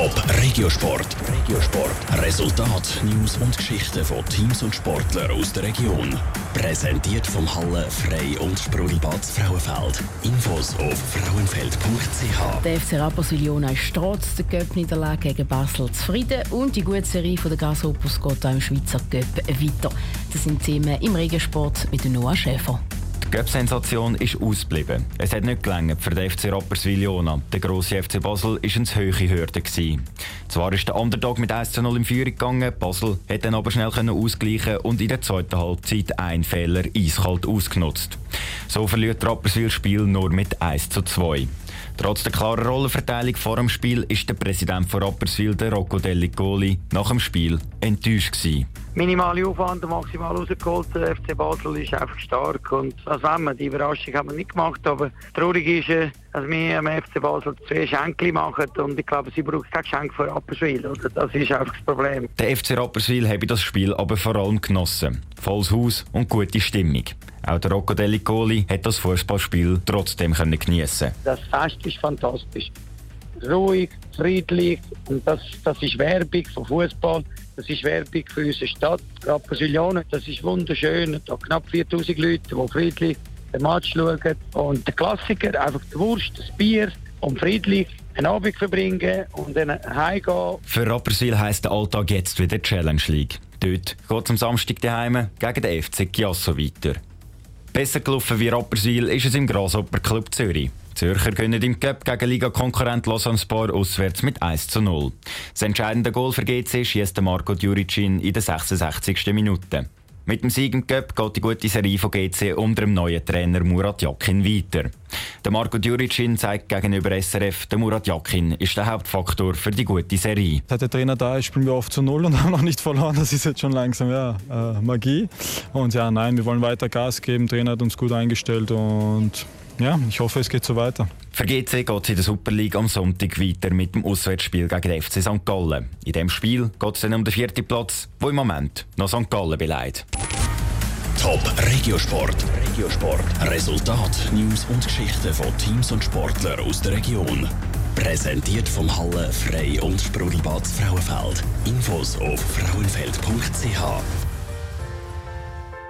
Top Regiosport. Regiosport. Resultat, News und Geschichten von Teams und Sportlern aus der Region. Präsentiert vom Halle Frei und Sprudelbad Frauenfeld. Infos auf frauenfeld.ch. Der FC Rapperswil Jona ist trotz der Göpp-Niederlage gegen Basel zufrieden und die gute Serie der Grasshoppers geht auch im Schweizer Göpp weiter. Das sind Themen im Regiosport mit Noah Schäfer. Die Göpp-Sensation ist ausgeblieben. Es hat nicht gelangt für den FC Rapperswil-Jona. Der grosse FC Basel war eine höhere Hürde. Zwar ist der Underdog mit 1 zu 0 in Führung gegangen, Basel hat dann aber schnell ausgleichen und in der zweiten Halbzeit einen Fehler eiskalt ausgenutzt. So verliert Rapperswil Spiel nur mit 1 zu 2. Trotz der klaren Rollenverteilung vor dem Spiel ist der Präsident von Rapperswil, der Rocco Dellicoli, nach dem Spiel enttäuscht gewesen. Minimale Aufwand und maximal rausgeholt. Der FC Basel ist einfach stark und als wenn man die Überraschung haben wir nicht gemacht, aber traurig ist, äh, dass wir am FC Basel zwei Schenkel machen und ich glaube, sie braucht kein Geschenk für Rapperswil. Oder? Das ist einfach das Problem. Der FC Rapperswil habe das Spiel aber vor allem genossen. Volles Haus und gute Stimmung. Auch der Rocco Delicoli hat das Fußballspiel trotzdem geniessen. Das Ist fantastisch. Ruhig, friedlich und das, das ist Werbung von Fußball. Das ist Werbung für unsere Stadt, gerade. Das ist wunderschön. Da knapp 4000 Leute, die friedlich den Match schauen. Und der Klassiker, einfach die Wurst, das Bier und friedlich einen Abend verbringen und dann heimgehen. Für Rapperswil heisst der Alltag jetzt wieder Challenge League. Dort geht es am Samstag daheim gegen den FC Chiasso weiter. Besser gelaufen wie Rapperswil ist es im Grasshopper Club Zürich. Zürcher können im Cup gegen Liga-Konkurrent Lausanne Sport auswärts mit 1 zu 0. Das entscheidende Goal für GC schießt Marco Djuricin in der 66. Minute. Mit dem Sieg im Cup geht die gute Serie von GC unter dem neuen Trainer Murat Yakin weiter. Der Marco Djuricin zeigt gegenüber SRF, der Murat Yakin ist der Hauptfaktor für die gute Serie. Seit der Trainer da ist, spielen wir oft zu Null und haben noch nicht verloren. Das ist jetzt schon langsam ja, äh, Magie. Und ja, nein, wir wollen weiter Gas geben. Der Trainer hat uns gut eingestellt und ja, ich hoffe, es geht so weiter. Für GC geht es in der Super League am Sonntag weiter mit dem Auswärtsspiel gegen den FC St. Gallen. In diesem Spiel geht es dann um den vierten Platz, wo im Moment noch St. Gallen beleidigt. Top Regiosport. Regiosport. Resultat, News und Geschichten von Teams und Sportlern aus der Region. Präsentiert vom Halle Frei und Sprudelbad Frauenfeld. Infos auf frauenfeld.ch.